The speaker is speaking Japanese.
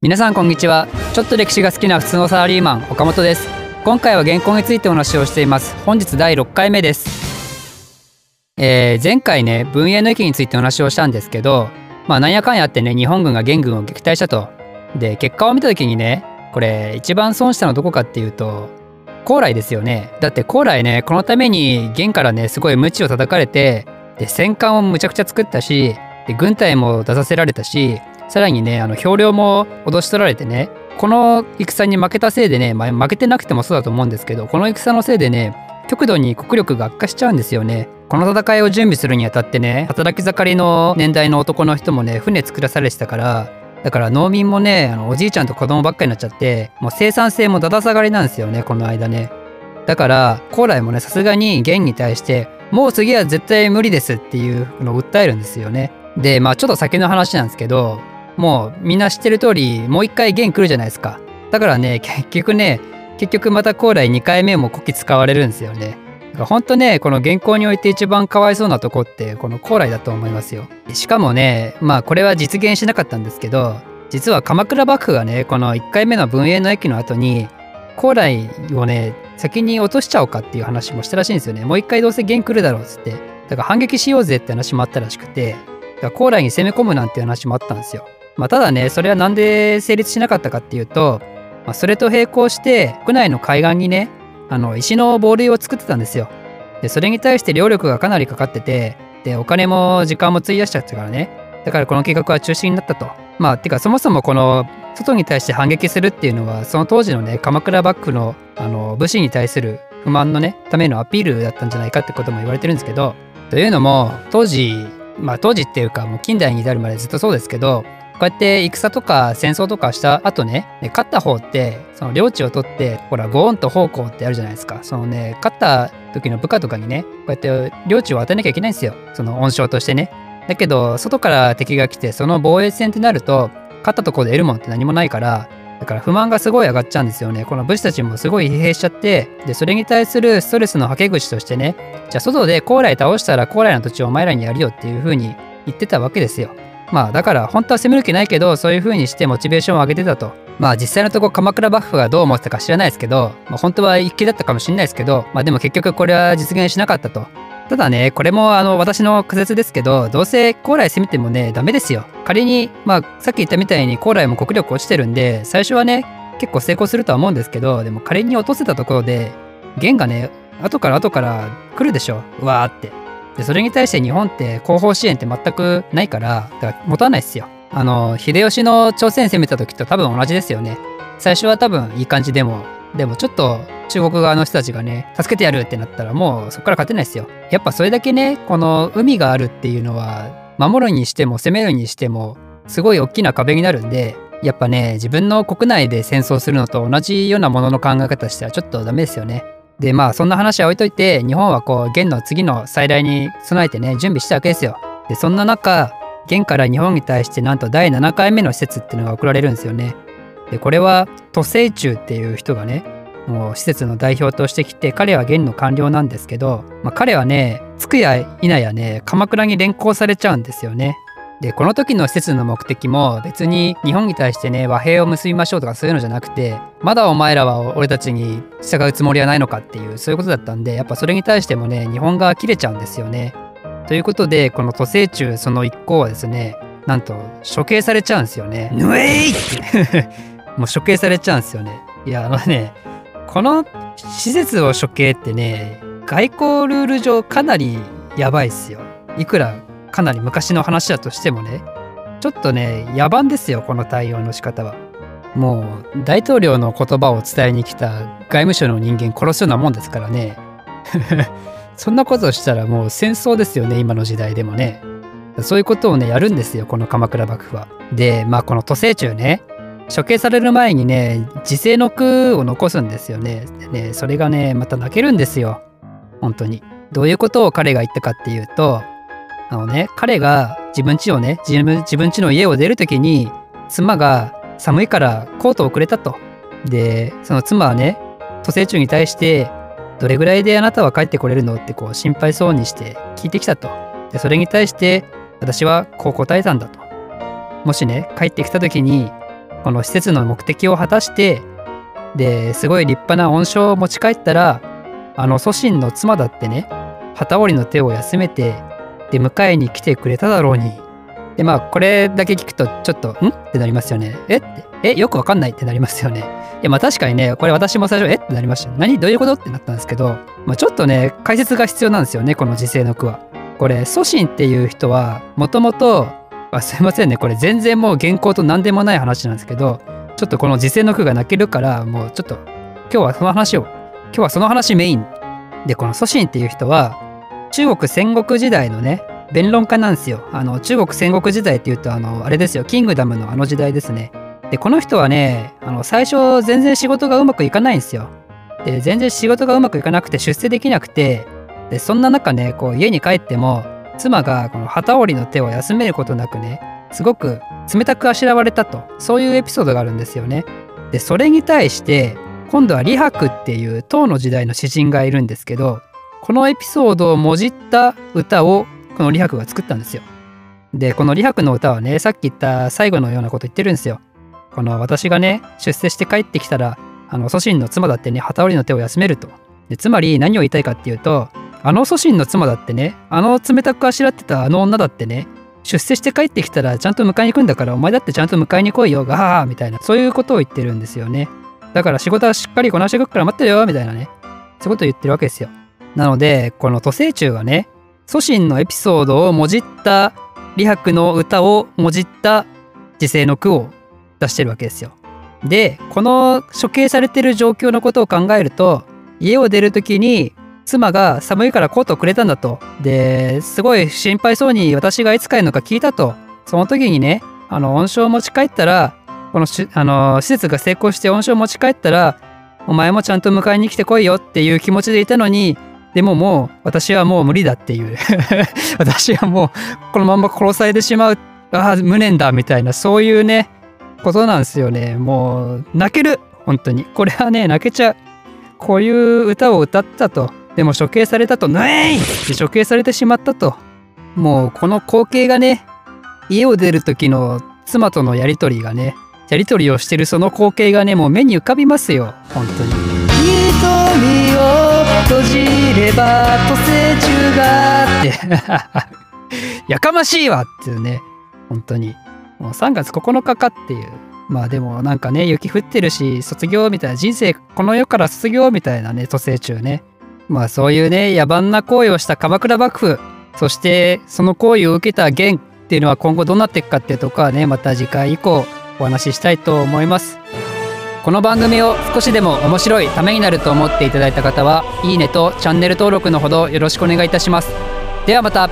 皆さんこんにちは。ちょっと歴史が好きな普通のサラリーマン岡本です。今回は原稿についてお話をしています。本日第6回目です。えー、前回ね文英の駅についてお話をしたんですけどまあなんやかんやってね日本軍が元軍を撃退したと。で結果を見た時にねこれ一番損したのどこかっていうと高麗ですよね。だって高麗ねこのために元からねすごい鞭を叩かれてで戦艦をむちゃくちゃ作ったしで軍隊も出させられたしさらにねあの兵糧も脅し取られてねこの戦に負けたせいでね、まあ、負けてなくてもそうだと思うんですけどこの戦のせいでね極度に国力が悪化しちゃうんですよね。この戦いを準備するにあたってね働き盛りの年代の男の人もね船作らされてたからだから農民もねあのおじいちゃんと子供ばっかりになっちゃってもう生産性もだだ下がりなんですよねこの間ね。だから高麗もねさすがに元に対してもう次は絶対無理ですっていうのを訴えるんですよね。でまあちょっと先の話なんですけどもうみんな知ってる通りもう一回元来るじゃないですか。だからね 結局ね結局また高麗2回目も古希使われるんですよね。ほんとねこの原稿において一番かわいそうなとこってこの高麗だと思いますよ。しかもねまあこれは実現しなかったんですけど実は鎌倉幕府がねこの1回目の文永の駅の後に高麗をね先に落としちゃおうかっていう話もしたらしいんですよね。もう一回どうせ元来るだろうっつって。だから反撃しようぜって話もあったらしくて。だから高麗に攻め込むなんていう話もあったんですよ。まあ、ただねそれは何で成立しなかったかっていうと、まあ、それと並行して国内の海岸にねあの石の防塁を作ってたんですよ。でそれに対して両力がかなりかかっててでお金も時間も費やしちゃってからねだからこの計画は中止になったと。まあてかそもそもこの外に対して反撃するっていうのはその当時のね鎌倉幕府のあの武士に対する不満のねためのアピールだったんじゃないかってことも言われてるんですけどというのも当時まあ当時っていうかもう近代に至るまでずっとそうですけどこうやって戦とか戦争とかした後ね勝った方ってその領地を取ってほらゴーンと奉公ってあるじゃないですかそのね勝った時の部下とかにねこうやって領地を与えなきゃいけないんですよその恩賞としてねだけど外から敵が来てその防衛戦ってなると勝ったところで得るもんって何もないからだから不満がすごい上がっちゃうんですよね。この武士たちもすごい疲弊しちゃって、で、それに対するストレスのはけ口としてね、じゃあ外で高麗倒したら高麗の土地をお前らにやるよっていう風に言ってたわけですよ。まあだから本当は攻める気ないけどそういう風にしてモチベーションを上げてたと。まあ実際のとこ鎌倉幕府がどう思ってたか知らないですけど、まあ、本当は一気だったかもしれないですけど、まあでも結局これは実現しなかったと。ただね、これもあの私の仮説ですけど、どうせ高麗攻めてもね、ダメですよ。仮に、まあさっき言ったみたいに高麗も国力落ちてるんで、最初はね、結構成功するとは思うんですけど、でも仮に落とせたところで、元がね、後から後から来るでしょ。うわーって。でそれに対して日本って後方支援って全くないからだから持たないっすよ。あの秀吉の朝鮮攻めた時と多分同じですよね。最初は多分いい感じでもでもちょっと中国側の人たちがね助けてやるってなったらもうそこから勝てないですよ。やっぱそれだけねこの海があるっていうのは守るにしても攻めるにしてもすごい大きな壁になるんでやっぱね自分の国内で戦争するのと同じようなものの考え方してはちょっとダメですよね。でまあそんな話は置いといて日本はこう元の次の再来に備えてね準備したわけですよ。でそんな中元から日本に対してなんと第7回目の施設っていうのが送られるんですよね。でこれは都政中っていう人がねもう施設の代表としてきて彼は元の官僚なんですけど、まあ、彼はね着くや否やね鎌倉に連行されちゃうんですよね。でこの時の施設の目的も別に日本に対してね和平を結びましょうとかそういうのじゃなくてまだお前らは俺たちに従うつもりはないのかっていうそういうことだったんでやっぱそれに対してもね日本側切れちゃうんですよね。ということでこの都政中その一行はですねなんと処刑されちゃうんですよね。ぬえい もう処刑されちゃうんですよね。いやあのねこの施設を処刑ってね外交ルール上かなりやばいっすよ。いくらかなり昔の話だとしてもねちょっとね野蛮ですよこの対応の仕方は。もう大統領の言葉を伝えに来た外務省の人間殺すようなもんですからね。そんなことしたらもう戦争ですよね今の時代でもね。そういうことをねやるんですよこの鎌倉幕府は。でまあこの都政中ね処刑される前にね自世の句を残すんですよね。でねそれがねまた泣けるんですよ本当に。どういうことを彼が言ったかっていうとあのね、彼が自分家をね、自分自分家の家を出る時に、妻が寒いからコートをくれたと。で、その妻はね、都政中に対して、どれぐらいであなたは帰ってこれるのってこう心配そうにして聞いてきたと。で、それに対して私はこう答えたんだと。もしね、帰ってきた時に、この施設の目的を果たしてですごい立派な恩賞を持ち帰ったらあの祖神の妻だってね旗織りの手を休めてで迎えに来てくれただろうに。でまあこれだけ聞くとちょっと「ん?」ってなりますよねえ？ってえ？よくわかんないってなりますよね。いやまあ確かにねこれ私も最初え？ってなりました何？どういうこと？ってなったんですけど、まあ、ちょっとね解説が必要なんですよねこの時世の句は。これ祖神っていう人はもともとあすいませんねこれ全然もう原稿と何でもない話なんですけどちょっとこの時世の句が泣けるからもうちょっと今日はその話を今日はその話メインでこの祖神っていう人は中国戦国時代のね弁論家なんですよ。あの中国戦国時代っていうとあのあれですよ。キングダムのあの時代ですね。でこの人はねあの最初全然仕事がうまくいかないんですよ。で全然仕事がうまくいかなくて出世できなくてでそんな中ねこう家に帰っても妻がこの旗織りの手を休めることなくねすごく冷たくあしらわれたと。そういうエピソードがあるんですよね。でそれに対して今度は李白っていう唐の時代の詩人がいるんですけどこのエピソードをもじった歌をこの李白が作ったんですよ。でこの李白の歌はねさっき言った最後のようなこと言ってるんですよ。この私がね出世して帰ってきたらあの祖神の妻だってね旗織りの手を休めると。でつまり何を言いたいかっていうとあの祖神の妻だってねあの冷たくあしらってたあの女だってね出世して帰ってきたらちゃんと迎えに行くんだからお前だってちゃんと迎えに来いよガーみたいなそういうことを言ってるんですよねだから仕事はしっかりこなしてくくから待ってるよみたいなねそういうことを言ってるわけですよなのでこの土星中がね祖神のエピソードをもじった李白の歌をもじった時世の句を出してるわけですよでこの処刑されてる状況のことを考えると家を出る時に妻が寒いからコートをくれたんだと。で、すごい心配そうに私がいつ帰るのか聞いたと。その時にね、あの、恩賞を持ち帰ったら、このしあの施設が成功して恩賞を持ち帰ったら、お前もちゃんと迎えに来てこいよっていう気持ちでいたのに、でももう私はもう無理だっていう 私はもうこのまんま殺されてしまう。ああ、無念だみたいな、そういうね、ことなんですよね。もう泣ける。本当に。これはね、泣けちゃう。こういう歌を歌ったと。でも処刑されたと、ぬえいって処刑されてしまったと。もうこの光景がね、家を出る時の妻とのやりとりがね、やりとりをしてるその光景がね、もう目に浮かびますよ、本当に。瞳を閉じれば都政中がって やかましいわっていうね、本当に。もう3月9日かっていう。まあでもなんかね、雪降ってるし、卒業みたいな、人生この世から卒業みたいなね、都政中ね。まあそういうね野蛮な行為をした鎌倉幕府そしてその行為を受けた元っていうのは今後どうなっていくかっていうとこはねまた次回以降お話ししたいと思いますこの番組を少しでも面白いためになると思っていただいた方はいいねとチャンネル登録のほどよろしくお願いいたします。ではまた。